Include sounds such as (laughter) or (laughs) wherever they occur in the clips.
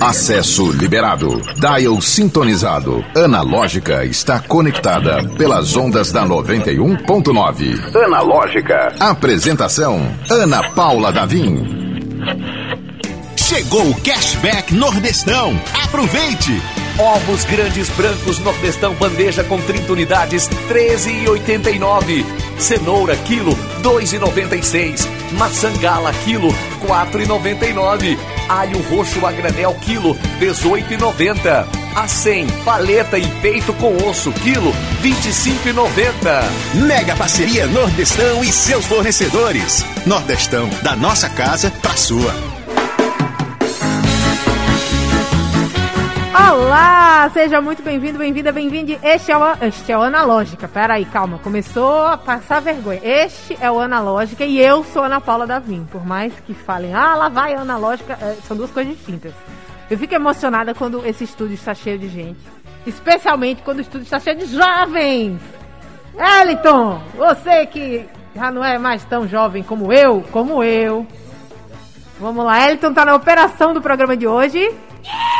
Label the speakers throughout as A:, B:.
A: Acesso liberado. Dial sintonizado. Analógica está conectada pelas ondas da 91.9. Analógica. Apresentação: Ana Paula Davim.
B: Chegou o Cashback Nordestão. Aproveite! Ovos grandes brancos Nordestão bandeja com 30 unidades, 13,89. Cenoura quilo, 2,96. Maçã gala quilo, 4,99. Alho roxo a granel quilo, 18,90. A 100, paleta e peito com osso quilo, 25,90.
C: Mega parceria Nordestão e seus fornecedores. Nordestão, da nossa casa pra sua.
D: Olá, seja muito bem-vindo, bem-vinda, bem-vinde. Este é o, este é o Analógica. Pera aí, calma, começou a passar vergonha. Este é o Analógica e eu sou Ana Paula Davim. Por mais que falem, ah, lá vai a Analógica, é, são duas coisas distintas. Eu fico emocionada quando esse estúdio está cheio de gente, especialmente quando o estúdio está cheio de jovens. Eliton, você que já não é mais tão jovem como eu, como eu. Vamos lá, Eliton tá na operação do programa de hoje. Yeah!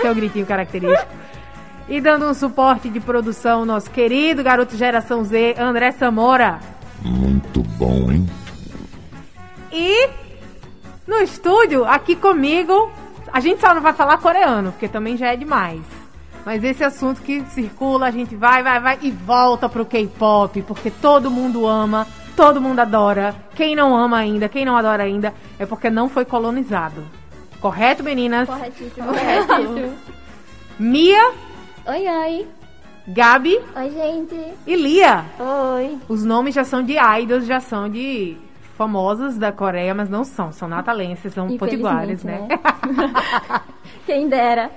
D: Seu gritinho característico. E dando um suporte de produção, nosso querido garoto Geração Z, André Samora.
A: Muito bom, hein?
D: E no estúdio, aqui comigo, a gente só não vai falar coreano, porque também já é demais. Mas esse assunto que circula, a gente vai, vai, vai e volta pro K-pop, porque todo mundo ama, todo mundo adora. Quem não ama ainda, quem não adora ainda, é porque não foi colonizado. Correto, meninas?
E: Corretíssimo. Corretíssimo.
D: Mia.
E: Oi, oi.
D: Gabi.
E: Oi, gente.
D: E Lia.
E: Oi.
D: Os nomes já são de idols, já são de famosas da Coreia, mas não são. São natalenses, são potiguares, né? né? (laughs)
E: Quem dera.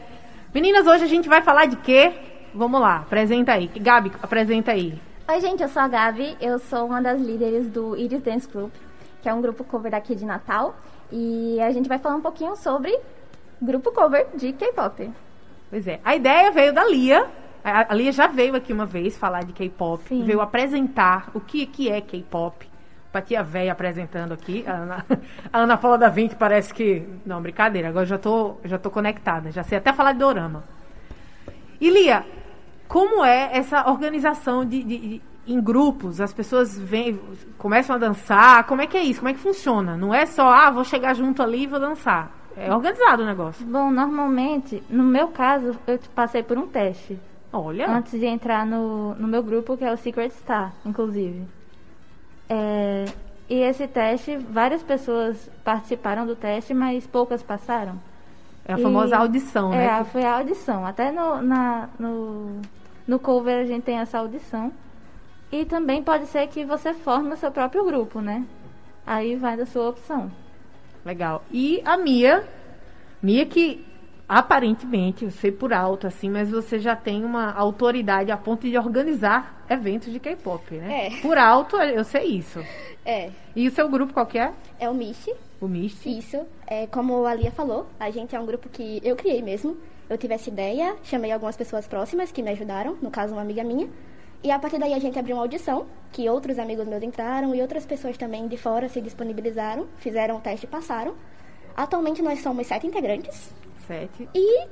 D: Meninas, hoje a gente vai falar de quê? Vamos lá, apresenta aí. Gabi, apresenta aí.
E: Oi, gente, eu sou a Gabi. Eu sou uma das líderes do Iris Dance Group, que é um grupo cover daqui de Natal. E a gente vai falar um pouquinho sobre grupo cover de K-pop.
D: Pois é. A ideia veio da Lia. A Lia já veio aqui uma vez falar de K-pop, veio apresentar o que, que é K-pop. Pra tia véia apresentando aqui. A Ana, a Ana Paula da Vinci parece que. Não, brincadeira, agora já tô, já tô conectada. Já sei até falar de dorama. E Lia, como é essa organização de, de, em grupos, as pessoas vêm, começam a dançar. Como é que é isso? Como é que funciona? Não é só, ah, vou chegar junto ali e vou dançar. É organizado o negócio.
E: Bom, normalmente, no meu caso, eu passei por um teste.
D: Olha.
E: Antes de entrar no, no meu grupo, que é o Secret Star, inclusive. É, e esse teste, várias pessoas participaram do teste, mas poucas passaram.
D: É a famosa audição, né?
E: É, foi a audição. Até no, na, no, no cover a gente tem essa audição. E também pode ser que você forme o seu próprio grupo, né? Aí vai da sua opção.
D: Legal. E a Mia, Mia que aparentemente, eu sei por alto assim, mas você já tem uma autoridade a ponto de organizar eventos de K-pop, né?
E: É.
D: Por alto, eu sei isso.
E: É.
D: E o seu grupo qual que é?
E: É o Mishi.
D: O Mishi.
E: Isso. É, como a Lia falou, a gente é um grupo que eu criei mesmo. Eu tive essa ideia, chamei algumas pessoas próximas que me ajudaram, no caso uma amiga minha. E a partir daí a gente abriu uma audição, que outros amigos meus entraram e outras pessoas também de fora se disponibilizaram, fizeram o teste e passaram. Atualmente nós somos sete integrantes.
D: Sete.
E: E,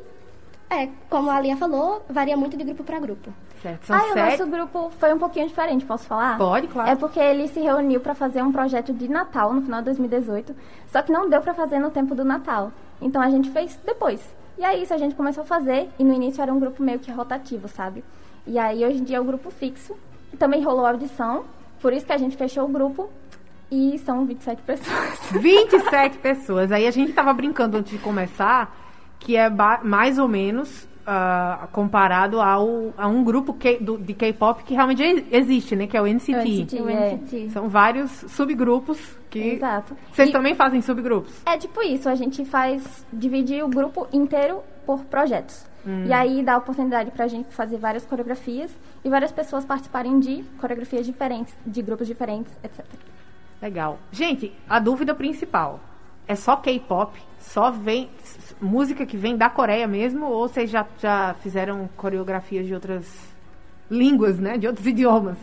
E: é, como a Lia falou, varia muito de grupo para grupo.
D: Certo. São
E: ah,
D: sete.
E: o nosso grupo foi um pouquinho diferente, posso falar?
D: Pode, claro.
E: É porque ele se reuniu para fazer um projeto de Natal no final de 2018, só que não deu para fazer no tempo do Natal. Então a gente fez depois. E aí isso a gente começou a fazer e no início era um grupo meio que rotativo, sabe? E aí hoje em dia é o grupo fixo. Também rolou audição, por isso que a gente fechou o grupo. E são 27 pessoas. (laughs)
D: 27 pessoas. Aí a gente tava brincando antes de começar que é mais ou menos uh, comparado ao, a um grupo do, de K-pop que realmente existe, né? Que é o NCT.
E: O NCT, o NCT.
D: São vários subgrupos que...
E: Exato.
D: Vocês
E: e
D: também fazem subgrupos?
E: É tipo isso, a gente faz... Dividir o grupo inteiro por projetos.
D: Hum.
E: E aí dá a oportunidade pra gente fazer várias coreografias e várias pessoas participarem de coreografias diferentes, de grupos diferentes, etc.
D: Legal. Gente, a dúvida principal é só K-pop? Só vem música que vem da Coreia mesmo? Ou vocês já, já fizeram coreografias de outras línguas, né? De outros idiomas?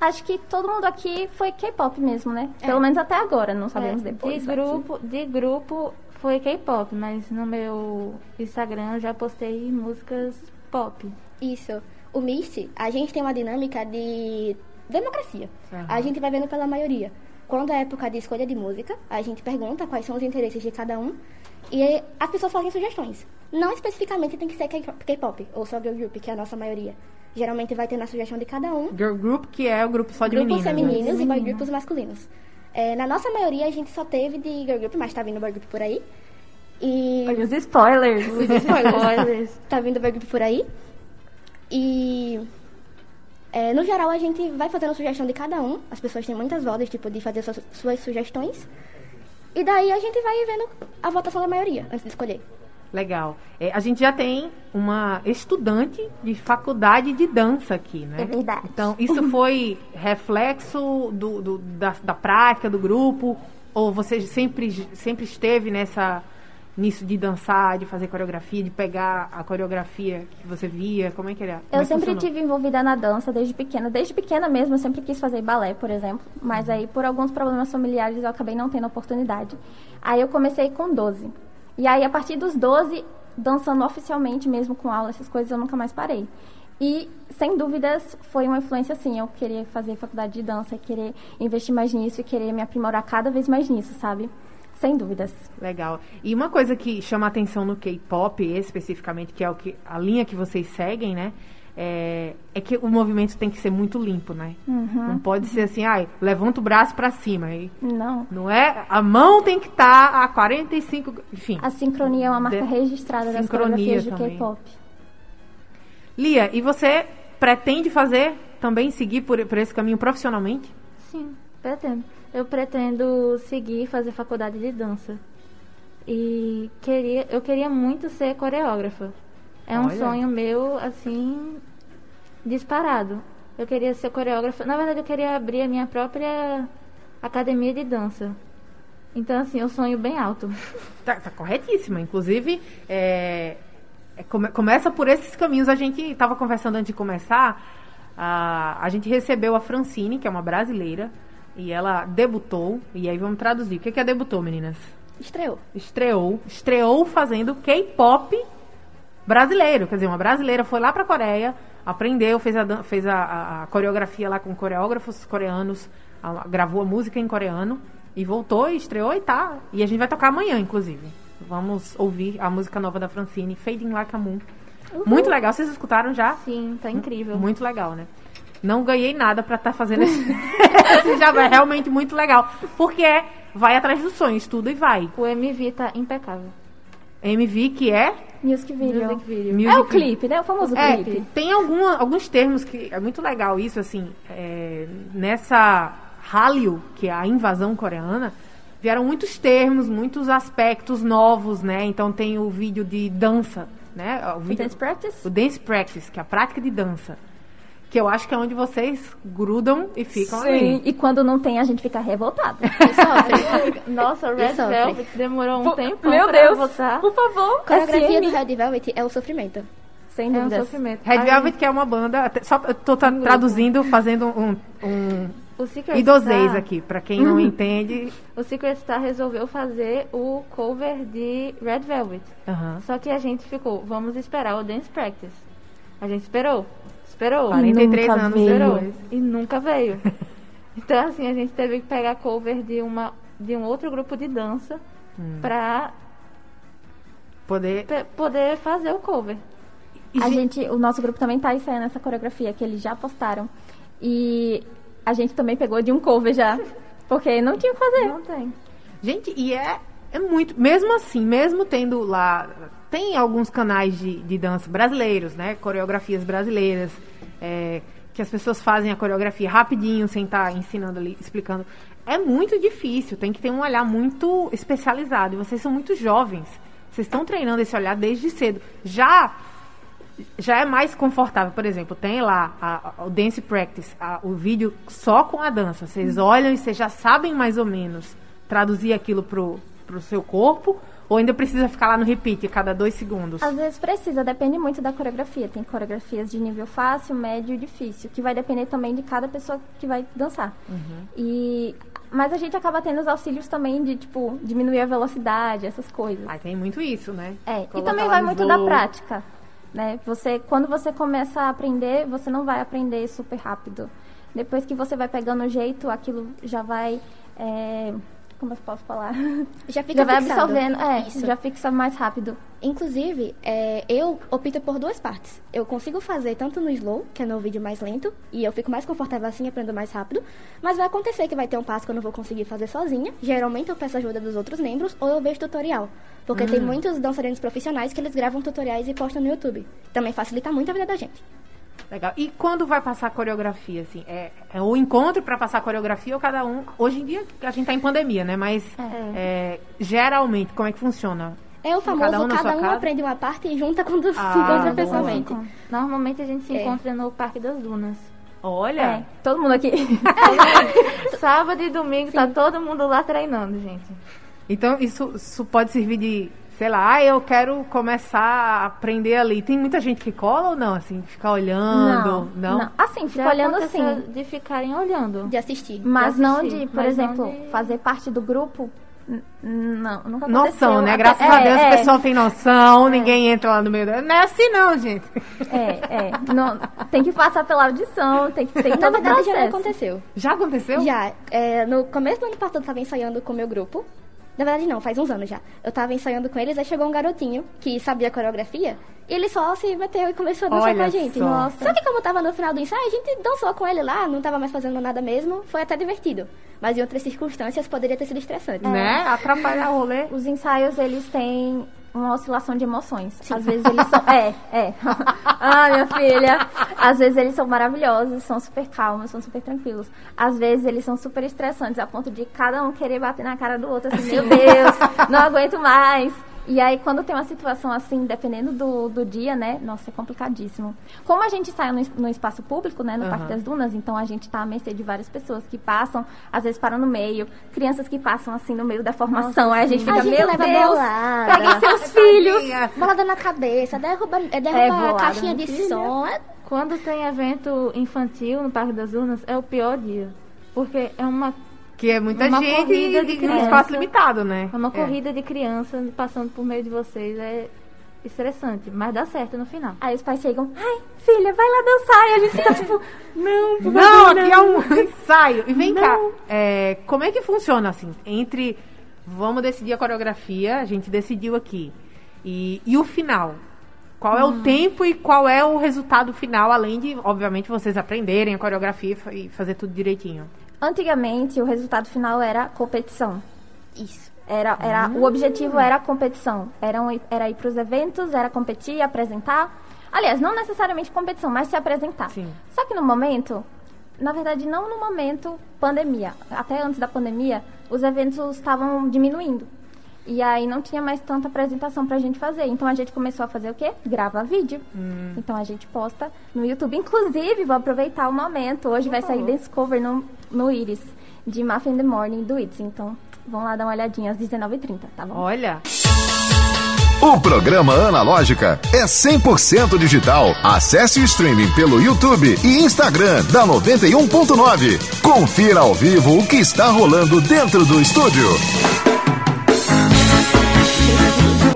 E: Acho que todo mundo aqui foi K-pop mesmo, né? Pelo menos até agora, não sabemos
F: É,
E: depois.
F: de
E: aqui.
F: grupo, de grupo foi K-pop, mas no meu Instagram eu já postei músicas pop.
G: Isso. O Mist, a gente tem uma dinâmica de democracia.
D: Aham.
G: A gente vai vendo pela maioria. Quando é época de escolha de música, a gente pergunta quais são os interesses de cada um e as pessoas fazem sugestões. Não especificamente tem que ser K-pop ou só girl group, que é a nossa maioria. Geralmente vai ter na sugestão de cada um
D: Girl group, que é o grupo só de
G: grupos
D: meninas. né?
G: femininos e boy grupos masculinos. É, na nossa maioria a gente só teve de girl group, mas tá vindo boy group por aí. E
F: Olha os spoilers. Os spoilers. (laughs)
G: tá vindo boy group por aí. E é, no geral a gente vai fazendo sugestão de cada um. As pessoas têm muitas vozes, tipo, de fazer suas, suas sugestões. E daí a gente vai vendo a votação da maioria antes de escolher.
D: Legal. É, a gente já tem uma estudante de faculdade de dança aqui, né?
E: É verdade.
D: Então, (laughs) isso foi reflexo do, do- da, da prática do grupo? Ou você sempre, sempre esteve nessa nisso de dançar, de fazer coreografia, de pegar a coreografia que você via? Como é que era? Como é
E: Eu
D: que
E: sempre
D: funcionou?
E: tive envolvida na dança desde pequena. Desde pequena mesmo, eu sempre quis fazer balé, por exemplo. Mas aí, por alguns problemas familiares, eu acabei não tendo oportunidade. Aí eu comecei com 12. E aí, a partir dos 12, dançando oficialmente mesmo, com aula, essas coisas, eu nunca mais parei. E, sem dúvidas, foi uma influência, assim. Eu querer fazer faculdade de dança, querer investir mais nisso e querer me aprimorar cada vez mais nisso, sabe? Sem dúvidas.
D: Legal. E uma coisa que chama atenção no K-pop, especificamente, que é o que a linha que vocês seguem, né? É, é que o movimento tem que ser muito limpo, né? Não pode ser assim, ai, levanta o braço pra cima. E,
E: Não.
D: não é? A mão tem que estar a 45, enfim.
E: A sincronia é uma marca
D: De-
E: registrada das
D: Sincronia
E: coreografias de. K-pop.
D: Lia, e você pretende fazer também seguir por, por esse caminho profissionalmente?
F: Sim, pretendo. Eu pretendo seguir fazer faculdade de dança. E queria, eu queria muito ser coreógrafa. É um
D: Olha.
F: sonho meu, assim, disparado. Eu queria ser coreógrafa. Na verdade, eu queria abrir a minha própria academia de dança. Então, assim, eu sonho bem alto. (laughs)
D: Tá, tá corretíssima. Inclusive, é, é, come- começa por esses caminhos. A gente estava conversando antes de começar. A, a gente recebeu a Francine, que é uma brasileira, e ela debutou. E aí vamos traduzir. O que, que é debutou, meninas?
G: Estreou.
D: Estreou. Estreou fazendo K-pop brasileiro. Quer dizer, uma brasileira foi lá pra Coreia, aprendeu, fez a, fez a, a- a coreografia lá com coreógrafos coreanos, a- gravou a música em coreano e voltou e estreou e tá. E a gente vai tocar amanhã, inclusive. Vamos ouvir a música nova da Francine, Fading Like a Moon. Muito legal. Vocês escutaram já?
F: Sim, tá incrível.
D: Muito legal, né? Não ganhei nada pra estar fazendo esse, (laughs) esse jabá. É realmente muito legal. Porque é, vai atrás do sonho, estuda e vai.
F: O MV tá impecável.
D: MV, que é
E: Music video.
F: Music video.
D: Music
E: É o clipe, né? O famoso
D: É,
E: clipe.
D: tem alguma, alguns termos que é muito legal isso, assim, é, nessa Hallyu, que é a invasão coreana, vieram muitos termos, muitos aspectos novos, né? Então tem o vídeo de dança, né? O,
E: O
D: vídeo,
E: Dance Practice?
D: o dance practice, que é a prática de dança. Que eu acho que é onde vocês grudam e ficam
E: Sim,
D: ali.
E: e quando não tem, a gente fica revoltado. (laughs)
F: Nossa, o Red. Velvet demorou um tempo
E: Meu
F: pra
E: Deus,
F: votar.
E: por favor,
G: A coreografia
E: SM.
G: do Red Velvet é o sofrimento.
E: Sem
F: É um sofrimento.
D: Red Velvet, que é uma banda. Só, eu tô tra- traduzindo, fazendo um, um
F: O Secret Star-
D: aqui. Pra quem não entende.
F: O Secret Star resolveu fazer o cover de Red Velvet. Só que a gente ficou, vamos esperar o Dance Practice. A gente esperou. Esperou.
D: 43
E: nunca
D: anos
E: veio.
D: Depois.
F: E nunca veio. (laughs) então, assim, a gente teve que pegar cover de, uma, de um outro grupo de dança
D: Hum.
F: pra
D: Poder.
F: poder fazer o cover.
D: E,
E: A
D: gente,
E: gente, o nosso grupo também tá ensaiando essa coreografia que eles já postaram. E a gente também pegou de um cover já. (laughs) Porque não tinha o que fazer.
F: Não tem.
D: gente, e é, é muito. Mesmo assim, mesmo tendo lá. Tem alguns canais de, de dança brasileiros, né? Coreografias brasileiras. é, que as pessoas fazem a coreografia rapidinho, sem estar ensinando ali, explicando. É muito difícil, tem que ter um olhar muito especializado. E vocês são muito jovens. Vocês estão treinando esse olhar desde cedo. Já já é mais confortável. Por exemplo, tem lá a- a- o Dance Practice, a- o vídeo só com a dança. Vocês olham e vocês já sabem mais ou menos traduzir aquilo pro, pro seu corpo. Ou ainda precisa ficar lá no repeat cada dois segundos?
E: Às vezes precisa, depende muito da coreografia. Tem coreografias de nível fácil, médio e difícil, que vai depender também de cada pessoa que vai dançar. E mas a gente acaba tendo os auxílios também de tipo diminuir a velocidade, essas coisas.
D: Ah, tem muito isso, né?
E: É, e também vai muito da prática, né? Você, quando você começa a aprender, você não vai aprender super rápido. Depois que você vai pegando o jeito, aquilo já vai, é, como eu posso falar? (laughs)
G: Já fica
E: já vai
G: fixado.
E: absorvendo, é,
G: Isso.
E: já fixa mais rápido.
G: Inclusive, é, eu opto por duas partes. Eu consigo fazer tanto no slow, que é no vídeo mais lento, e eu fico mais confortável assim, aprendo mais rápido. Mas vai acontecer que vai ter um passo que eu não vou conseguir fazer sozinha. Geralmente eu peço ajuda dos outros membros ou eu vejo tutorial. Porque tem muitos dançarinos profissionais que eles gravam tutoriais e postam no YouTube. Também facilita muito a vida da gente.
D: Legal. E quando vai passar a coreografia, assim? É, é o encontro para passar a coreografia ou cada um... Hoje em dia a gente tá em pandemia, né? Mas é, geralmente, como é que funciona?
G: É o famoso
D: Cada
G: cada
D: um
G: um,
D: sua casa?
G: aprende uma parte e junta quando
D: Ah, (laughs)
G: se encontra
D: boa.
G: pessoalmente.
F: Normalmente a gente se
G: É.
F: encontra no Parque das Dunas.
D: Olha,
E: É, todo mundo aqui. (laughs)
F: Sábado e domingo tá todo mundo lá treinando, gente.
D: então isso, isso pode servir de... Sei lá, ah, eu quero começar a aprender ali. Tem muita gente que cola ou não? Assim, ficar olhando? Não?
E: Assim, fica
F: Já
E: olhando assim.
F: de ficarem olhando.
G: De assistir.
E: Mas
F: de
E: não
F: assistir,
E: de, por
F: mas não
E: exemplo,
F: de-
E: fazer parte do grupo. Não, nunca aconteceu.
D: Noção, né? Graças
E: é,
D: a Deus
E: é,
D: o pessoal tem noção, ninguém entra lá no meio. da- Não é assim não, gente.
E: É, é. Não, tem que passar pela audição, tem que tem
G: Na verdade, já aconteceu.
D: Já aconteceu?
G: Já, é, no começo do ano passado eu tava ensaiando com o meu grupo. Na verdade não, faz uns anos já. Eu tava ensaiando com eles, aí chegou um garotinho que sabia a coreografia. E ele só se meteu e começou a dançar
D: Olha
G: com a gente.
D: só.
G: Nossa. Só que como tava no final do ensaio, a gente dançou com ele lá, não tava mais fazendo nada mesmo. Foi até divertido. Mas em outras circunstâncias poderia ter sido estressante.
D: Né? Atrapalhar o rolê.
E: Os ensaios, eles têm uma oscilação de emoções. Às vezes eles são... É, é. (laughs) ah, minha filha. Às vezes eles são maravilhosos, são super calmos, são super tranquilos. Às vezes eles são super estressantes, a ponto de cada um querer bater na cara do outro, assim, meu Deus, não aguento mais. E aí, quando tem uma situação assim, dependendo do, do dia, né? Nossa, é complicadíssimo. Como a gente sai no, no espaço público, né? No Parque das Dunas, então a gente tá à mercê de várias pessoas que passam, às vezes param no meio, crianças que passam assim no meio da formação. aí a gente
G: A
E: fica,
G: gente
E: meu
G: leva
E: Deus,
G: bolada.
E: peguem seus filhos.
G: Bolada na cabeça, derruba, é, derruba
E: É,
G: a
E: bolada
G: caixinha
E: no
G: de
E: filho.
G: som. É,
F: Quando tem evento infantil no Parque das Dunas, é o pior dia. Porque é uma,
D: Que é muita
F: Uma
D: gente e um espaço limitado, né?
F: é uma
D: É.
F: corrida de criança passando por meio de vocês. É estressante, mas dá certo no final.
E: Aí os pais chegam, ai, filha, vai lá dançar. E a gente fica tipo, (laughs) não, por
D: Não,
E: favor,
D: aqui
E: não.
D: é um (laughs) ensaio. E vem cá,
E: Não.
D: é, como é que funciona assim? Entre vamos decidir a coreografia, a gente decidiu aqui. E, e o final? Qual é o tempo e qual é o resultado final, além de, obviamente, vocês aprenderem a coreografia e fazer tudo direitinho?
E: Antigamente, o resultado final era competição.
G: Isso.
E: Era, era, O objetivo era a competição. Era, era ir para os eventos, era competir, apresentar. Aliás, não necessariamente competição, mas se apresentar.
D: Sim.
E: Só que no momento, na verdade, não no momento pandemia. Até antes da pandemia, os eventos estavam diminuindo. E aí não tinha mais tanta apresentação pra gente fazer. Então a gente começou a fazer o quê? Grava vídeo. Então a gente posta no YouTube. Inclusive, vou aproveitar o momento. Hoje vai sair dance cover no, no Iris, de Muffin in the Morning do It's. Então, vão lá dar uma olhadinha às 19h30, tá bom?
D: Olha,
A: O programa Analógica é 100% digital. Acesse o streaming pelo YouTube e Instagram da 91.9. Confira ao vivo o que está rolando dentro do estúdio.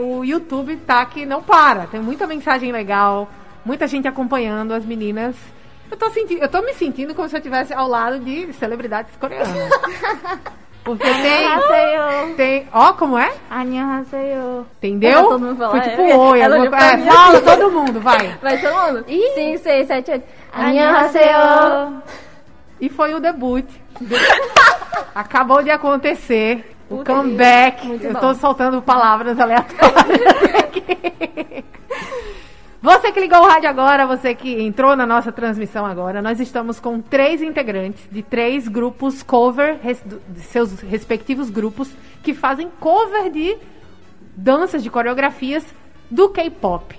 D: o YouTube tá que não para. Tem muita mensagem legal, muita gente acompanhando as meninas. Eu tô, senti eu tô me sentindo como se eu estivesse ao lado de celebridades coreanas. (laughs) Porque tem. Tem. Ó, como é?
F: Annyeonghaseyo.
D: Entendeu?
E: Vai todo mundo falar,
D: Foi tipo
E: é.
D: oi.
E: Ela
D: alguma coisa- É, fala todo mundo, vai.
E: Vai todo mundo? 5, 6, 7, 8.
F: Annyeonghaseyo.
D: E foi o debut. (laughs) Acabou de acontecer. O
E: Puta,
D: comeback. Eu tô soltando palavras aleatórias (laughs) aqui. Você que ligou o rádio agora, você que entrou na nossa transmissão agora, nós estamos com três integrantes de três grupos cover, res- seus respectivos grupos, que fazem cover de danças, de coreografias do K-pop.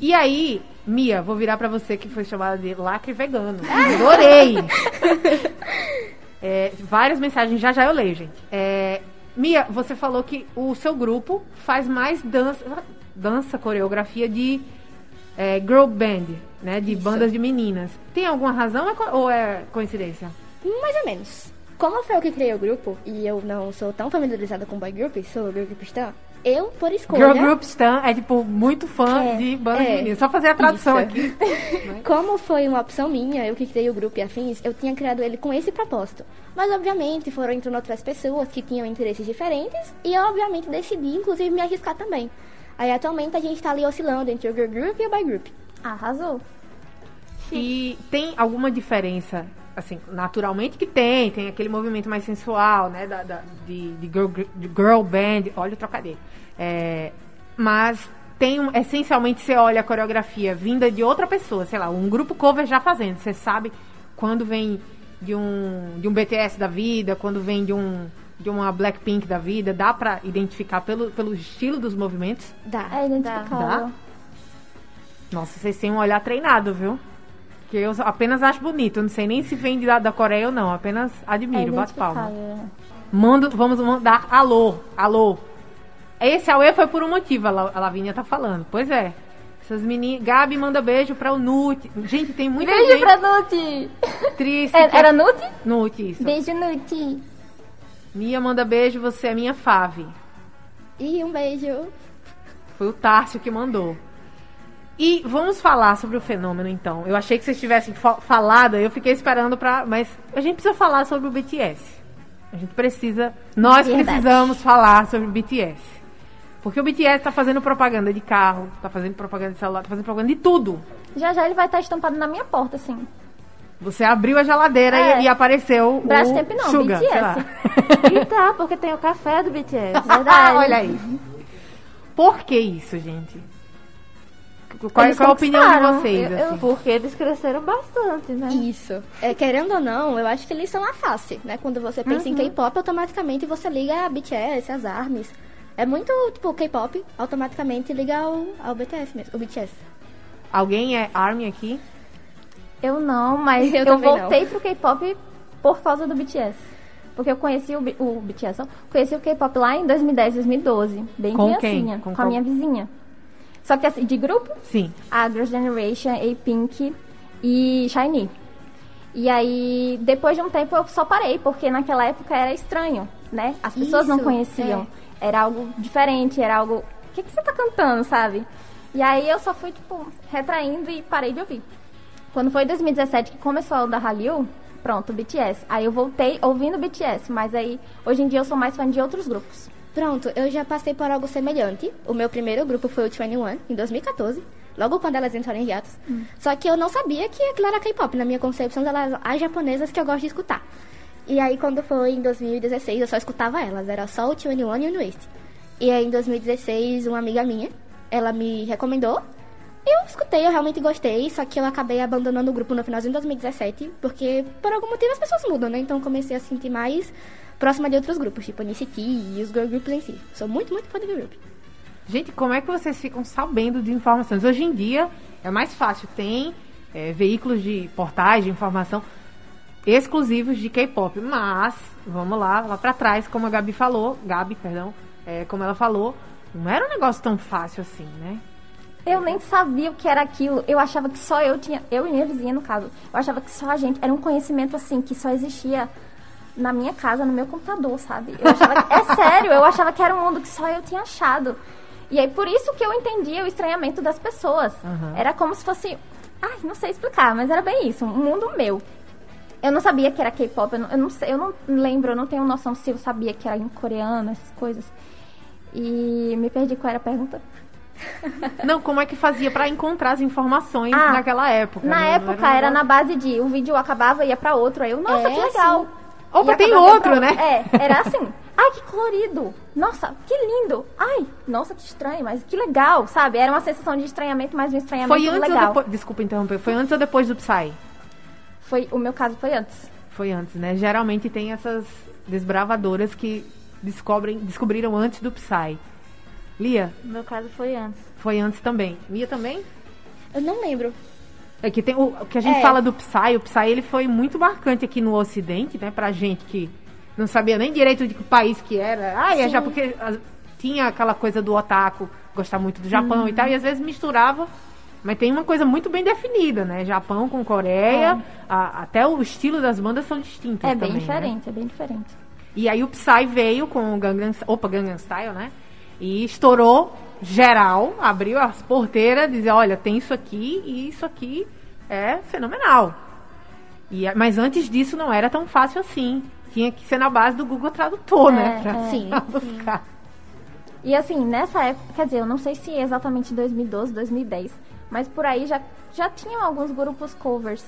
D: E aí, Mia, vou virar pra você que foi chamada de lacre vegano. (laughs) Adorei! É, várias mensagens, já já eu leio, gente. É, Mia, você falou que o seu grupo faz mais dança, dança coreografia de é, girl band, né? De
G: Isso.
D: bandas de meninas. Tem alguma razão ou é ou é coincidência?
G: Mais ou menos. Como foi eu que criei o grupo, e eu não sou tão familiarizada com boy group, sou girl group stan, eu, por escolha...
D: Girl Group Stan é, tipo, muito fã
G: É,
D: de bandas de
G: é.
D: meninas. Só fazer a tradução
G: Isso.
D: aqui. (laughs)
G: Como foi uma opção minha, eu que criei o grupo e afins, eu tinha criado ele com esse propósito. Mas, obviamente, foram entrando outras pessoas que tinham interesses diferentes e eu, obviamente, decidi, inclusive, me arriscar também. Aí, atualmente, a gente tá ali oscilando entre o girl group e o boy group.
E: Arrasou.
D: E tem alguma diferença, assim, naturalmente que tem, tem aquele movimento mais sensual, né, da, da- de, de girl, de girl band, olha o trocadilho. É, mas tem, um, essencialmente, você olha a coreografia vinda de outra pessoa, sei lá, um grupo cover já fazendo, você sabe quando vem de um, de um BTS da vida, quando vem de um de uma Blackpink da vida, dá pra identificar pelo, pelo estilo dos movimentos?
G: Dá.
E: É identificável.
D: Dá? Nossa, vocês têm um olhar treinado, viu? Que eu apenas acho bonito. Eu não sei nem se vem de lá da Coreia ou não. Apenas
E: É
D: admiro, bate palma. Mando, vamos mandar alô, alô. Esse Aue foi por um motivo, a, La- a Lavínia tá falando. Pois é. Essas meninas. Gabi manda beijo pra o Nute. Gente, tem muita
E: Beijo
D: gente
E: pra Nuti!
D: triste.
E: É- Era Nuti?
D: Nute, isso.
E: Beijo, Nuti!
D: Mia manda beijo, você é minha fave.
G: E um beijo.
D: Foi o Tárcio que mandou. E vamos falar sobre o fenômeno, então. Eu achei que vocês tivessem fa- falado, eu fiquei esperando pra. Mas a gente precisa falar sobre o BTS. A gente precisa. Nós
E: Verdade.
D: precisamos falar sobre o BTS. Porque o BTS tá fazendo propaganda de carro, tá fazendo propaganda de celular, tá fazendo propaganda de tudo.
E: Já já ele vai estar estampado na minha porta, assim.
D: Você abriu a geladeira
E: É.
D: e, e apareceu
E: Brastemp
D: o
E: não,
D: Sugar,
E: BTS.
D: sei lá. (laughs)
F: E tá, porque tem o café do BTS.
E: Verdade. (laughs)
D: Olha aí. Por que isso, gente? Qual,
E: Eles
D: qual a opinião de vocês?
E: Eu- eu-
D: assim?
F: Porque eles cresceram bastante, né?
G: Isso. É, querendo ou não, eu acho que eles são a face, né? Quando você pensa
D: Uhum.
G: em K-pop, automaticamente você liga a BTS, as ARMYs. É muito, tipo, K-pop, automaticamente liga ao, ao BTS mesmo, o BTS.
D: Alguém é ARMY aqui?
E: Eu não, mas (laughs)
G: Eu
E: eu, voltei pro K-pop por causa do BTS. Porque eu conheci o, B- o BTS, conheci o K-pop lá em 2010, 2012. Bem
D: Com
E: criancinha.
D: Com
E: Com, a minha vizinha. Só que assim, de grupo,
D: Sim.
E: a Girls' Generation, A-Pink e Shiny. E aí, depois de um tempo, eu só parei, porque naquela época era estranho, né? As pessoas não
G: Isso,
E: conheciam. Era algo diferente, era algo. O que, que você tá cantando, sabe? E aí eu só fui, tipo, retraindo e parei de ouvir. Quando foi em 2017 que começou a onda Hallyu, pronto, BTS. Aí eu voltei ouvindo BTS, mas aí hoje em dia eu sou mais fã de outros grupos.
G: Pronto, eu já passei por algo semelhante. O meu primeiro grupo foi o 21, em 2014. Logo quando elas entraram em hiatus. Só que eu não sabia que aquilo era K-pop. Na minha concepção, elas as japonesas que eu gosto de escutar. E aí, quando foi em 2016, eu só escutava elas. Era só o 21 e o New E aí, em 2016, uma amiga minha, ela me recomendou. Eu escutei, eu realmente gostei. Só que eu acabei abandonando o grupo no finalzinho de 2017. Porque, por algum motivo, as pessoas mudam, né? Então, comecei a sentir mais próxima de outros grupos. Tipo, NCT e os girl groups em si. Sou muito, muito fã de girl group.
D: Gente, como é que vocês ficam sabendo de informações? Hoje em dia é mais fácil. Tem é, veículos de portais de informação exclusivos de K-pop. Mas, vamos lá, lá pra trás, como a Gabi falou, Gabi, perdão, é, como ela falou, não era um negócio tão fácil assim, né?
E: Eu nem sabia o que era aquilo. Eu achava que só eu tinha. Eu e minha vizinha, no caso. Eu achava que só a gente. Era um conhecimento assim, que só existia na minha casa, no meu computador, sabe? Eu achava que- é sério, eu achava que era um mundo que só eu tinha achado. E aí, por isso que eu entendia o estranhamento das pessoas.
D: Uhum.
E: Era como se fosse. Ai, não sei explicar, mas era bem isso. Um mundo meu. Eu não sabia que era K-pop, eu, não- eu não sei, eu não lembro, eu não tenho noção se eu sabia que era em coreano, essas coisas. E me perdi qual era a pergunta.
D: Não, como é que fazia pra encontrar as informações
E: Ah,
D: naquela época?
E: Na
D: Não- não
E: época
D: um
E: era
D: negócio-
E: na base de o vídeo acabava e ia pra outro. Aí eu, nossa,
G: É,
E: que legal.
D: Opa,
E: E
D: tem outro,
E: pra
D: né?
E: É, era assim. (laughs) Ai, que colorido. Nossa, que lindo. Ai, nossa, que estranho, mas que legal, sabe? Era uma sensação de estranhamento, mas um estranhamento
D: Foi antes
E: legal.
D: ou depois. Desculpa interromper. Foi antes ou depois do Psy?
E: Foi, o meu caso foi antes.
D: Foi antes, né? Geralmente tem essas desbravadoras que descobrem, descobriram antes do Psy. Lia,
F: No meu caso foi antes.
D: foi antes também. Mia também?
G: Eu não lembro.
D: É que tem o, o que a gente
G: É.
D: fala do Psy, o Psy ele foi muito marcante aqui no Ocidente, né? Pra gente que não sabia nem direito de que país que era. Ah, é já porque ah, tinha aquela coisa do otaku, gostar muito do Japão e tal, e às vezes misturava. Mas tem uma coisa muito bem definida, né? Japão com Coreia, a- até o estilo das bandas são distintos
E: É
D: também,
E: bem
D: né?
E: diferente, é bem diferente.
D: E aí o Psy veio com o Gangnam, opa, Gangnam Style, né? E estourou geral, abriu as porteiras, dizia, olha, tem isso aqui e isso aqui é fenomenal. E, mas antes disso não era tão fácil assim. Tinha que ser na base do Google Tradutor,
E: É,
D: né? Pra,
E: é.
G: Sim,
D: pra (laughs) buscar.
E: E assim, nessa época, quer dizer, eu não sei se é exatamente 2012, 2010, mas por aí já, já tinham alguns grupos covers.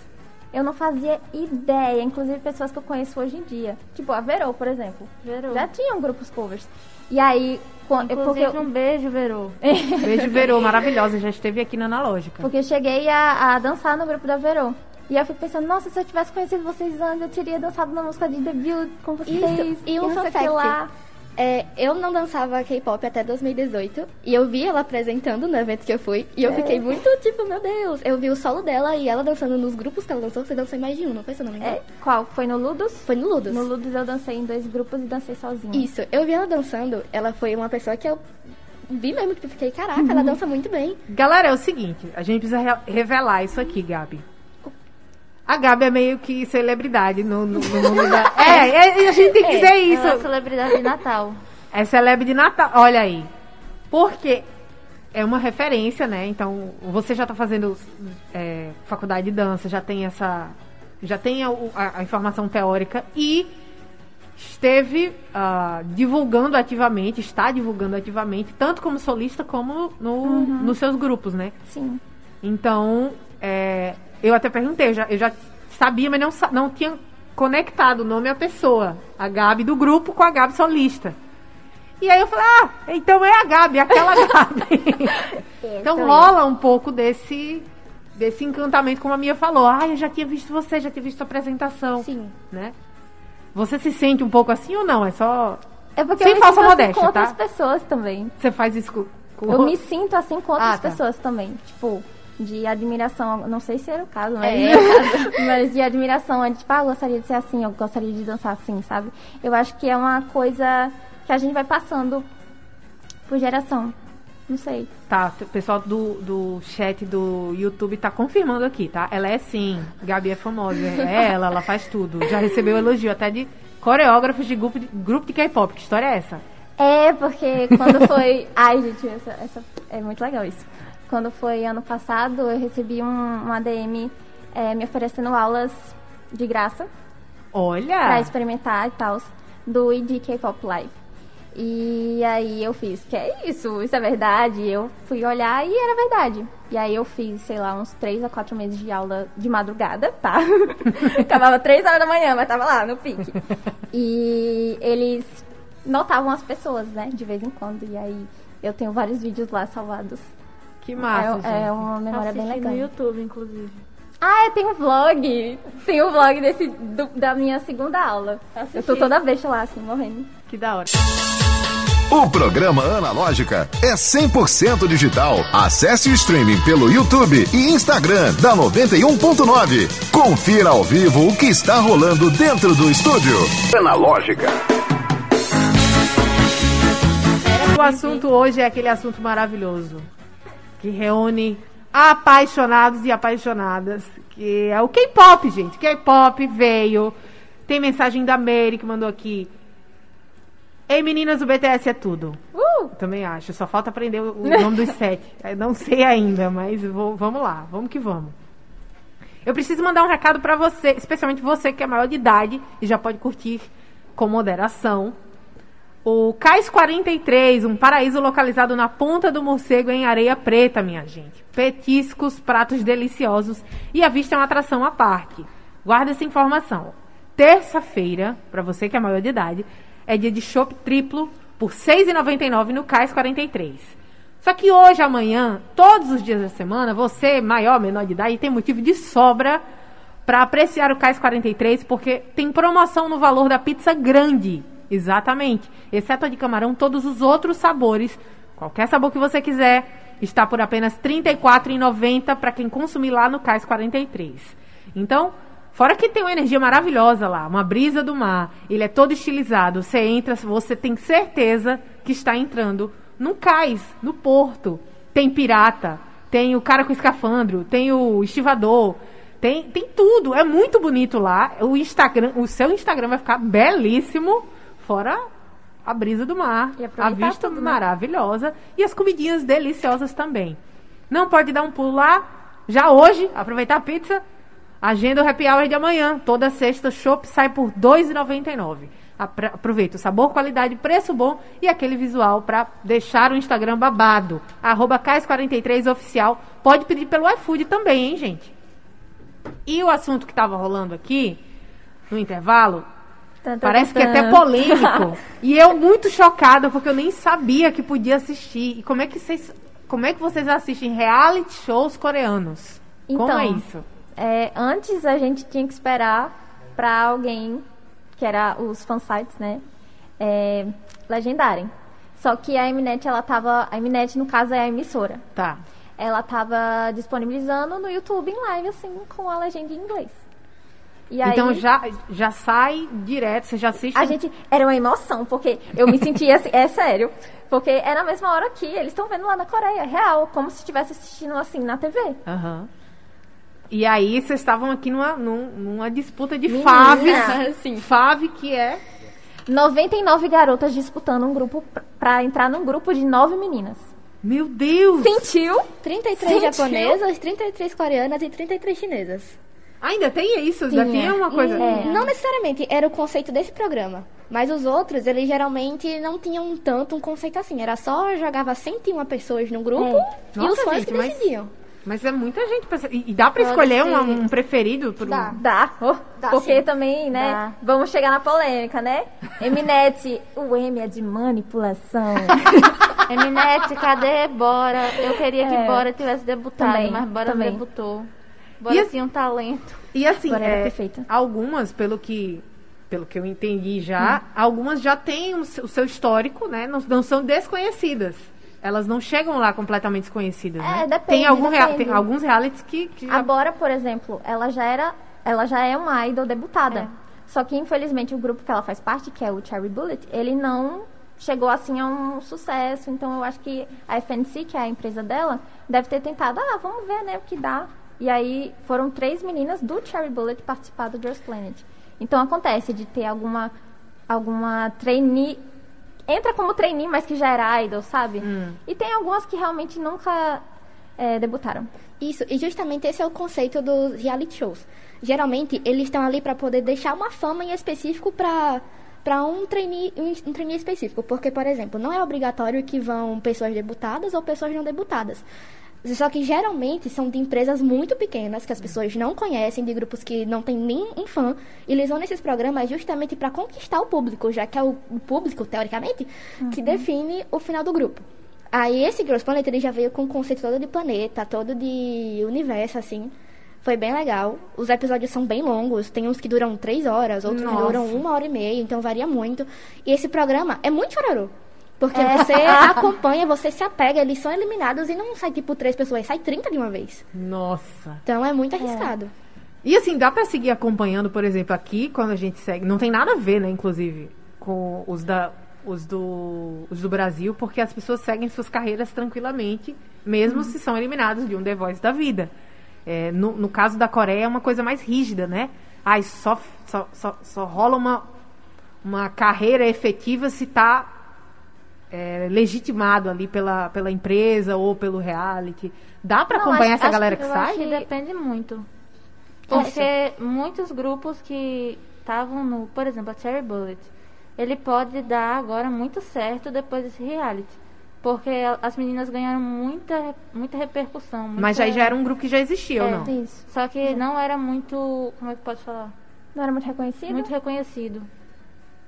E: Eu não fazia ideia, inclusive pessoas que eu conheço hoje em dia. Tipo, a Verô, por exemplo.
F: Verô.
E: Já tinham grupos covers. E aí, quan- é porque
F: Inclusive,
E: eu,
F: um beijo, Verô. (laughs)
D: Beijo, Verô, maravilhosa, já esteve aqui na Analógica.
E: porque eu cheguei a, a dançar no grupo da Verô. E eu fico pensando, nossa, se eu tivesse conhecido vocês antes, eu teria dançado na música de debut com vocês.
G: Isso, e um
E: não sei
G: fun
E: o que
G: fact.
E: lá.
G: É, eu não dançava K-pop até 2018 e eu vi ela apresentando no evento que eu fui e eu fiquei muito tipo, meu Deus. Eu vi o solo dela e ela dançando nos grupos que ela dançou. Você dançou em mais de um, não foi? Se eu não me engano.
E: É, qual? Foi no Ludus?
G: Foi no Ludus.
E: No Ludus eu dancei em dois grupos e dancei sozinha.
G: Isso, eu vi ela dançando. Ela foi uma pessoa que eu vi mesmo, que eu fiquei, caraca,
E: Uhum.
G: ela dança muito bem.
D: Galera, é o seguinte, a gente precisa re- revelar isso aqui, Gabi. A Gabi é meio que celebridade no, no, no mundo da... (laughs) É, é, a gente tem que dizer isso.
F: Ela é celebridade de Natal.
D: É celebre de Natal. Olha aí. Porque é uma referência, né? Então, você já tá fazendo é, faculdade de dança, já tem essa. Já tem a, a- a informação teórica e esteve ah, divulgando ativamente, está divulgando ativamente, tanto como solista como no, nos seus grupos, né?
E: Sim.
D: Então, é, eu até perguntei, eu já, eu já sabia, mas não, não tinha conectado o nome à pessoa. A Gabi do grupo com a Gabi solista. E aí eu falei, ah, então é a Gabi, aquela (laughs) Gabi. então
E: sou eu.
D: rola um pouco desse, desse encantamento, como a Mia falou. Ah, eu já tinha visto você, já tinha visto a apresentação.
G: Sim.
D: Né? Você se sente um pouco assim ou não? É só.
E: É porque
D: Sem
E: eu me
D: falsa
E: assim
D: modéstia,
E: com outras
D: tá?
E: pessoas também.
D: Você faz isso com. com
E: Eu me sinto assim com outras
D: Ah, tá.
E: pessoas também. Tipo, de admiração. Não sei se era o caso, mas.
G: É, é (laughs) o
E: mas de admiração. É de, tipo, ah, eu gostaria de ser assim, eu gostaria de dançar assim, sabe? Eu acho que é uma coisa que a gente vai passando por geração. Não sei.
D: Tá, o pessoal do, do chat do YouTube tá confirmando aqui, tá? Ela é sim, Gabi é famosa, é (laughs) ela, ela faz tudo. Já recebeu elogio até de coreógrafos de grupo de, grupo de K-pop. Que história é essa?
E: É, porque quando foi. (laughs) Ai, gente, essa, essa- é muito legal isso. Quando foi ano passado, eu recebi um, um ADM é, me oferecendo aulas de graça pra
D: Olha!
E: experimentar e tal, do ID K-Pop Live. E aí eu fiz, que é isso? Isso é verdade? Eu fui olhar e era verdade. E aí eu fiz, sei lá, uns 3 a 4 meses de aula de madrugada, tá? (laughs) Acabava 3 horas da manhã, mas tava lá no pique. E eles notavam as pessoas, né, de vez em quando. E aí eu tenho vários vídeos lá salvados.
D: Que massa,
E: é, é uma memória bem
F: Assisti
E: legal.
F: no YouTube, inclusive.
E: Ah, tem um vlog. Tem um vlog desse, do- da minha segunda aula. Eu tô toda beixa lá, assim, morrendo.
D: Que da hora.
A: O programa Analógica é 100% digital. Acesse o streaming pelo YouTube e Instagram da 91.9. Confira ao vivo o que está rolando dentro do estúdio. Analógica.
D: O assunto hoje é aquele assunto maravilhoso que reúne apaixonados e apaixonadas, que é o K-pop, gente. K-pop veio. Tem mensagem da Mary que mandou aqui. Ei, meninas, o BTS é tudo.
E: Uh!
D: Também acho. Só falta aprender o nome dos sete. (laughs) Eu não sei ainda, mas vou- vamos lá. Vamos que vamos. Eu preciso mandar um recado pra você, especialmente você que é maior de idade e já pode curtir com moderação. O Cais 43, um paraíso localizado na ponta do morcego em areia preta, minha gente. Petiscos, pratos deliciosos e a vista é uma atração à parte. Guarda essa informação. Terça-feira, pra você que é maior de idade, é dia de chopp triplo por R$ 6,99 no Cais 43. Só que hoje, amanhã, todos os dias da semana, você, maior, menor de idade, tem motivo de sobra para apreciar o Cais 43, porque tem promoção no valor da pizza grande. Exatamente. Exceto a de camarão, todos os outros sabores, qualquer sabor que você quiser, está por apenas R$ 34,90 para quem consumir lá no Cais 43. Então, Fora que tem uma energia maravilhosa lá, uma brisa do mar. Ele é todo estilizado. Você entra, você tem certeza que está entrando num cais, no porto. Tem pirata, tem o cara com escafandro, tem o estivador, tem, tem tudo. É muito bonito lá. O Instagram, o seu Instagram vai ficar belíssimo, fora a brisa do mar,
E: E
D: a vista
E: tudo, né?
D: maravilhosa e as comidinhas deliciosas também. Não pode dar um pulo lá já hoje, aproveitar a pizza. Agenda o happy hour de amanhã. Toda sexta, chopp sai por R$ 2,99. Apra- Aproveita o sabor, qualidade, preço bom e aquele visual para deixar o Instagram babado. Arroba CAIS43oficial. Pode pedir pelo iFood também, hein, gente? E o assunto que estava rolando aqui, no intervalo, Parece que é até polêmico. (laughs) e eu muito chocada, porque eu nem sabia que podia assistir. E como é que vocês, como é que vocês assistem reality shows coreanos? como
E: Então,
D: é isso?
E: É, antes a gente tinha que esperar pra alguém, que era os fansites, né, é, legendarem. Só que a Mnet, ela tava, a Mnet no caso é a emissora.
D: Tá.
E: Ela tava disponibilizando no YouTube em live assim com a legenda em inglês. E
D: então
E: aí,
D: já, já sai direto, você já assiste.
E: a gente era uma emoção, porque eu me sentia assim, é sério, porque é na mesma hora que eles estão vendo lá na Coreia, real, como se estivesse assistindo assim na TV.
D: Aham. E aí vocês estavam aqui numa, num- numa disputa de
E: Menina,
D: faves.
E: sim.
D: Fave que é.
E: 99 garotas disputando um grupo pra entrar num grupo de nove meninas.
D: Meu Deus!
E: Sentiu?
G: 33
E: Sentiu?
G: japonesas, 33 coreanas e 33 chinesas.
D: Ainda tem isso?
E: Tinha.
D: tinha uma coisa.
E: É.
G: Não necessariamente era o conceito desse programa. Mas os outros, eles geralmente não tinham tanto um conceito assim. Era só jogava 101 pessoas no grupo
E: É.
G: e
D: Nossa,
G: os fãs
D: gente,
G: que
D: mas-
G: decidiam.
D: Mas é muita gente. Pra... E e dá pra
E: Pode
D: escolher um, um preferido? Por um-
G: Dá.
E: Dá. Oh,
G: Dá,
E: porque
G: sim.
E: também, né?
F: Dá.
E: Vamos chegar na polêmica, né? (laughs) Eminete, o M é de manipulação. (laughs)
F: Eminete, cadê Bora? Eu queria que
E: É.
F: Bora tivesse debutado,
E: Também,
F: mas Bora
E: também.
F: não debutou. Bora
D: E a-
F: tinha um talento.
D: E assim, é,
E: perfeita.
D: algumas, pelo que, pelo que eu entendi já, algumas já têm o seu histórico, né? Não, não são desconhecidas. Elas não chegam lá completamente desconhecidas,
E: É,
D: né?
E: depende,
D: tem, algum rea-
E: depende.
D: tem alguns realities que, que já-
E: Agora, por exemplo, ela já era, ela já é uma idol debutada. Só que infelizmente o grupo que ela faz parte, que é o Cherry Bullet, ele não chegou assim a um sucesso. Então eu acho que a FNC, que é a empresa dela, deve ter tentado, ah, vamos ver, né, o que dá. E aí foram três meninas do Cherry Bullet participar do Girls Planet. Então acontece de ter alguma alguma trainee entra como trainee, mas que já era idol, sabe? E tem algumas que realmente nunca é, debutaram.
G: Isso, e justamente esse é o conceito dos reality shows. Geralmente, eles estão ali para poder deixar uma fama em específico para para um trainee, um, um trainee específico. Porque, por exemplo, não é obrigatório que vão pessoas debutadas ou pessoas não debutadas. Só que geralmente são de empresas muito pequenas, que as pessoas não conhecem, de grupos que não tem nem um fã. E eles vão nesses programas justamente para conquistar o público, já que é o, o público, teoricamente, que define o final do grupo. Aí esse Girls Planet ele já veio com o conceito todo de planeta, todo de universo, assim. Foi bem legal. Os episódios são bem longos, tem uns que duram três horas, outros que
D: Nossa.
G: duram uma hora e meia, então varia muito. E esse programa é muito chororô. Porque você (laughs) acompanha, você se apega, eles são eliminados e não sai tipo três pessoas, sai 30 de uma vez.
D: Nossa.
G: Então é muito arriscado.
D: E assim, dá pra seguir acompanhando, por exemplo, aqui, quando a gente segue. Não tem nada a ver, né, inclusive, com os da. Os do, os do Brasil, porque as pessoas seguem suas carreiras tranquilamente, mesmo se são eliminados de um The Voice da vida. É, no, no caso da Coreia é uma coisa mais rígida, né? Ai, só, só, só, só rola uma, uma carreira efetiva se tá é, legitimado ali pela, pela empresa ou pelo reality. Dá pra
E: Não,
D: acompanhar
E: acho-
D: essa galera
E: que
D: que
E: eu
D: sai?
E: acho
F: Que depende muito. Porque muitos grupos que estavam no, por exemplo, a Cherry Bullet, ele pode dar agora muito certo depois desse reality. Porque as meninas ganharam muita, muita repercussão.
D: Mas
F: muita-
D: aí já era um grupo que já existia, ou
F: É.
D: não?
E: Isso.
F: Só que não era muito. Como é que pode falar?
E: Não era muito reconhecido?
F: Muito reconhecido.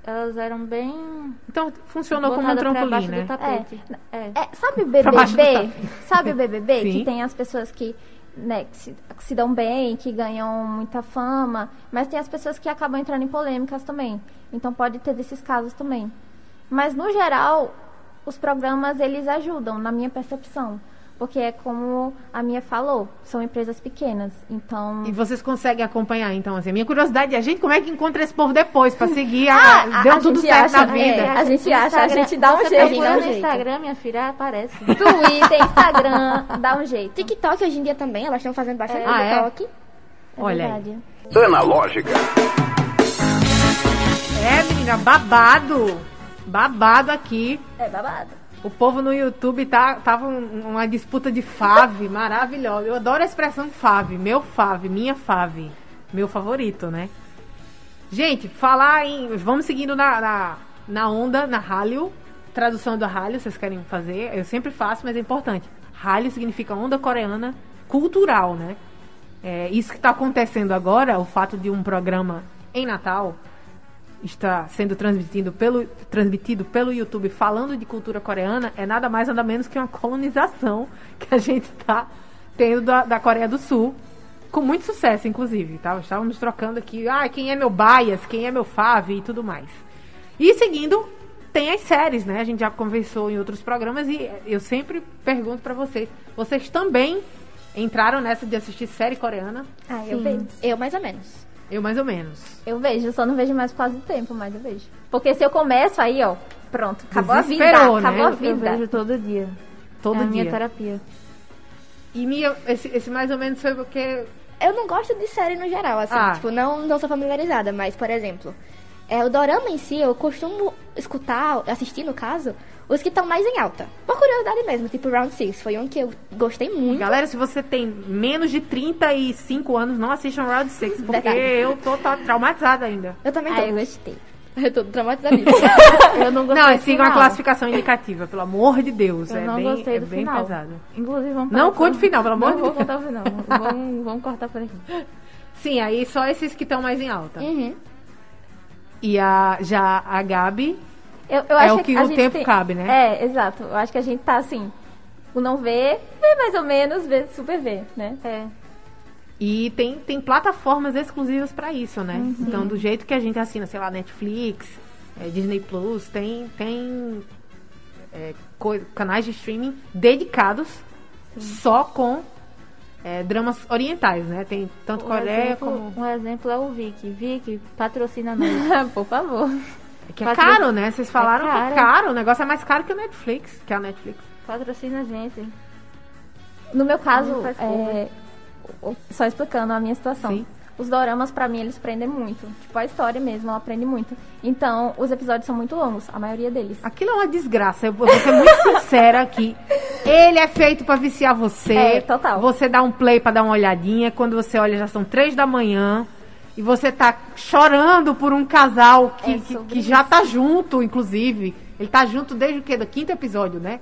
F: Elas eram bem.
D: Então funcionou como um trampolim, né?
F: tapete. É.
E: É, sabe o BBB? sabe o BBB?
D: Sim.
E: que tem as pessoas que, né, que se, que se dão bem, que ganham muita fama, mas tem as pessoas que acabam entrando em polêmicas também. Então pode ter desses casos também. Mas no geral, os programas eles ajudam, na minha percepção. Porque é como a minha falou, são empresas pequenas. Então.
D: E vocês conseguem acompanhar, então, assim. A minha curiosidade é a gente como é que encontra esse povo depois pra seguir a.
E: Ah, a-
D: deu
E: a
D: tudo
E: gente
D: certo
E: acha,
D: na vida.
E: é, a gente
F: No
E: acha, a gente dá um jeito.
F: procura
G: dá um
F: no
G: jeito.
F: Instagram, minha filha, aparece.
E: Twitter, Instagram, (laughs) dá um jeito.
G: TikTok hoje em dia também, elas estão fazendo bastante
D: Ah, é?
G: TikTok.
E: É
D: Olha aí.
E: verdade.
A: Analógica.
D: É, menina, babado. Babado aqui.
E: É babado.
D: O povo no YouTube tá, tava um- uma disputa de fave maravilhosa. Eu adoro a expressão fave. Meu fave, minha fave. Meu favorito, né? Gente, falar em. Vamos seguindo na, na, na onda, na Hallyu. Tradução do Hallyu, vocês querem fazer? Eu sempre faço, mas é importante. Hallyu significa onda coreana cultural, né? É, isso que está acontecendo agora, o fato de um programa em Natal está sendo transmitido pelo, transmitido pelo YouTube falando de cultura coreana, é nada mais nada menos que uma colonização que a gente está tendo da, da Coreia do Sul. Com muito sucesso, inclusive. Tá? Estávamos trocando aqui, ah, quem é meu bias, quem é meu fave e tudo mais. E seguindo, tem as séries, né? A gente já conversou em outros programas e eu sempre pergunto pra vocês, vocês também entraram nessa de assistir série coreana?
E: Ah, eu vejo.
G: Eu mais ou menos.
D: Eu mais ou menos.
E: Eu vejo, só não vejo mais por causa do tempo, mas eu vejo. Porque se eu começo aí, ó, pronto, acabou a vida,
D: né?
E: acabou a
D: Eu
F: Eu
E: vida.
F: vejo todo dia.
D: Todo
F: é a
D: dia.
F: minha terapia.
D: E minha, esse, esse mais ou menos foi porque
G: Eu não gosto de série no geral, assim.
D: Ah.
G: Tipo, não, não sou familiarizada, mas, por exemplo, é, o dorama em si, eu costumo escutar, assistir no caso, os que estão mais em alta. Por curiosidade mesmo, tipo Round 6. Foi um que eu gostei muito.
D: Galera, se você tem menos de 35 anos, não assistam Round 6, porque
G: Verdade.
D: eu tô tá, traumatizada ainda.
G: Eu também tô.
E: Ah, eu gostei. (laughs)
G: eu tô traumatizadíssima. (laughs)
F: Eu não gostei
D: Não,
F: do
D: sigam a
F: final.
D: classificação indicativa, pelo amor de Deus.
F: Eu
D: é
F: não
D: bem,
F: gostei
D: é
F: do
D: bem
F: final.
D: pesado.
F: Inclusive, vamos
D: Não conte o final, pelo amor
F: Não
D: de
F: vou
D: Deus.
F: contar o final. (laughs) vamos, vamos cortar por aqui.
D: Sim, aí só esses que estão mais em alta.
G: uhum.
D: E a, já a Gabi,
E: Eu, eu
D: É o que
E: a
D: o tempo cabe, né?
E: É, exato. Eu acho que a gente tá assim, o não vê, vê mais ou menos, vê super vê, né?
F: É.
D: E tem, tem plataformas exclusivas pra isso, né? Então, do jeito que a gente assina, sei lá, Netflix, é, Disney Plus, tem, tem é, canais de streaming dedicados só com é, dramas orientais, né? Tem tanto
F: Um
D: Coreia
F: exemplo,
D: como.
F: um exemplo é o Vicky. Vicky, patrocina nós. (laughs)
E: Por favor.
D: Que é
F: patro-
D: caro, né? Vocês falaram que
F: caro.
D: é caro. O negócio é mais caro que o Netflix, que é a Netflix.
F: patrocina a gente.
E: No meu caso, é, só explicando a minha situação.
D: Sim.
E: Os doramas, pra mim, eles prendem muito. Tipo, a história mesmo, ela prende muito. Então, os episódios são muito longos, a maioria deles.
D: Aquilo é uma desgraça. Eu vou ser muito sincera aqui. Ele é feito pra viciar você.
E: É, total.
D: Você dá um play pra dar uma olhadinha. Quando você olha, já são três da manhã. E você tá chorando por um casal que,
E: É
D: que, que já tá junto, inclusive. Ele tá junto desde o quê? Do quinto episódio, né?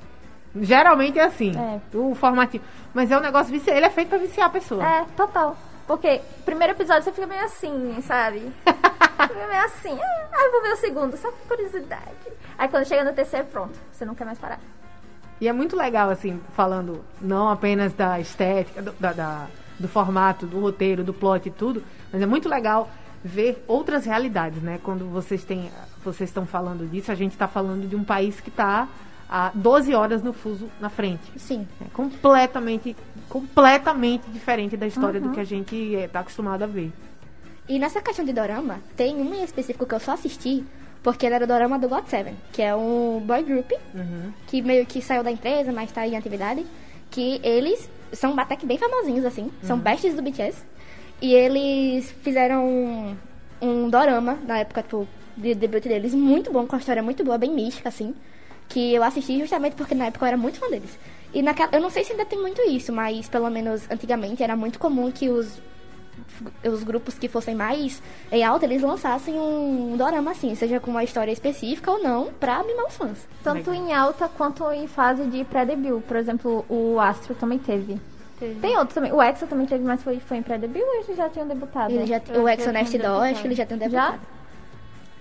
D: Geralmente é assim.
E: É.
D: O formativo. Mas é um negócio viciar. Ele é feito pra viciar a pessoa.
E: É, total. Porque primeiro episódio você fica meio assim, sabe? (laughs) fica meio assim, ah, eu vou ver o segundo, só por curiosidade. Aí quando chega no terceiro, pronto, você não quer mais parar.
D: E é muito legal, assim, falando não apenas da estética, do, da- da- do formato, do roteiro, do plot e tudo, mas é muito legal ver outras realidades, né? Quando vocês têm, vocês estão falando disso, a gente está falando de um país que está a 12 horas no fuso na frente.
G: Sim.
D: É completamente, completamente diferente da história do que a gente está acostumado a ver.
G: E nessa questão de dorama, tem um em específico que eu só assisti porque ele era o dorama do GOT7, que é um boy group que meio que saiu da empresa, mas tá em atividade. Que eles são até que bem famosinhos, assim, são besties do BTS. E eles fizeram um, um dorama na época tipo, de debut deles, muito bom, com a história muito boa, bem mística, assim. Que eu assisti justamente porque na época eu era muito fã deles. E naquela, eu não sei se ainda tem muito isso, mas pelo menos antigamente era muito comum que os os grupos que fossem mais em alta, eles lançassem um dorama assim, seja com uma história específica ou não, pra mimar os fãs.
E: Tanto
D: Legal.
E: em alta quanto em fase de pré-debut. Por exemplo, o Astro também teve.
F: Teve.
E: Tem outros também. O Exo também teve, mas foi, foi em pré-debut ou eles já tinham debutado?
G: Ele já, o Exo Nest Doll, acho que ele já tem
E: Já?
G: debutado.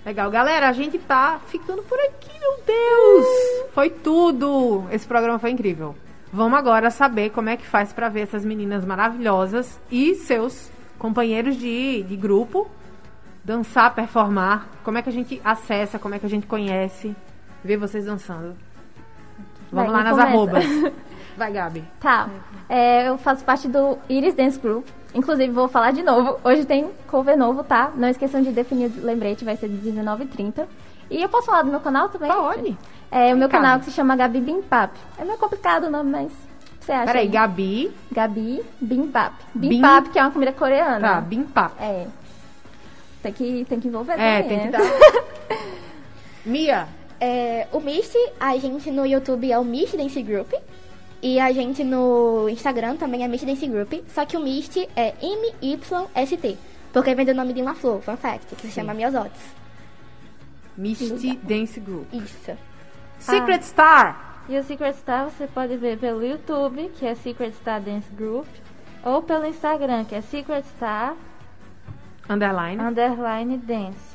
D: Legal, galera, a gente tá ficando por aqui, meu Deus! Foi tudo! Esse programa foi incrível. Vamos agora saber como é que faz pra ver essas meninas maravilhosas e seus companheiros de, de grupo dançar, performar. Como é que a gente acessa, como é que a gente conhece, vê vocês dançando. Vamos
E: Vai,
D: lá nas
E: começa?
D: arrobas. (laughs) Vai, Gabi.
E: Tá. É, eu faço parte do Iris Dance Group. Inclusive, vou falar de novo. Hoje tem cover novo, tá? Não esqueçam de definir o lembrete, vai ser de 19h30. E eu posso falar do meu canal também?
D: Pode.
E: É o meu canal que se chama Gabi Bimpap. É meio complicado o nome, mas você acha?
D: Peraí,
E: aí?
D: Gabi.
E: Gabi Bimpap.
D: Bim-
E: Bimpap, que é uma comida coreana.
D: Tá, bimpap.
E: É. Tem que, tem que envolver
D: É,
E: também,
D: tem que
E: né?
D: dar. (laughs) Mia.
G: É, o Mist, a gente no YouTube é o Mist Dance Group. E a gente no Instagram também é Mist Dance Group. Só que o Mist é M-Y-S-T. Porque vem do nome de uma flor, fun fact, que se chama Miosotis.
D: Misty Dance Group.
G: Isso.
D: Secret Star.
F: E o Secret Star você pode ver pelo YouTube, que é Secret Star Dance Group, ou pelo Instagram, que é Secret Star
D: Underline.
F: Underline Dance.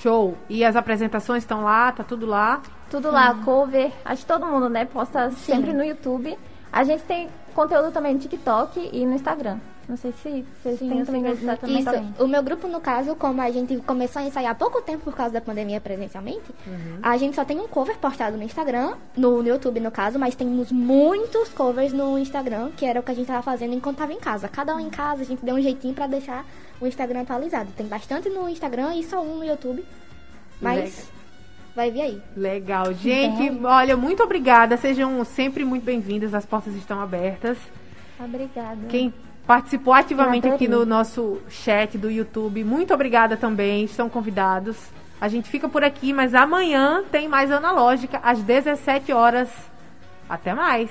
D: Show. E as apresentações estão lá, tá tudo lá.
E: Tudo lá, cover. Acho que todo mundo, né, posta sempre no YouTube. A gente tem conteúdo também no TikTok e no Instagram. Não sei se vocês
F: Sim,
E: têm também
F: Star também
G: Isso, o meu grupo, no caso, como a gente começou a ensaiar há pouco tempo por causa da pandemia presencialmente, a gente só tem um cover postado no Instagram, no, no YouTube no caso, mas temos muitos covers no Instagram, que era o que a gente tava fazendo enquanto tava em casa. Cada um em casa, a gente deu um jeitinho pra deixar o Instagram atualizado. Tem bastante no Instagram e só um no YouTube. Mas vai vir aí.
D: Legal. Gente, olha, muito obrigada. Sejam sempre muito bem-vindas. As portas estão abertas.
E: Obrigada.
D: Quem participou ativamente aqui no nosso chat do YouTube, muito obrigada também. Estão convidados. A gente fica por aqui, mas amanhã tem mais analógica às 17 horas. Até mais.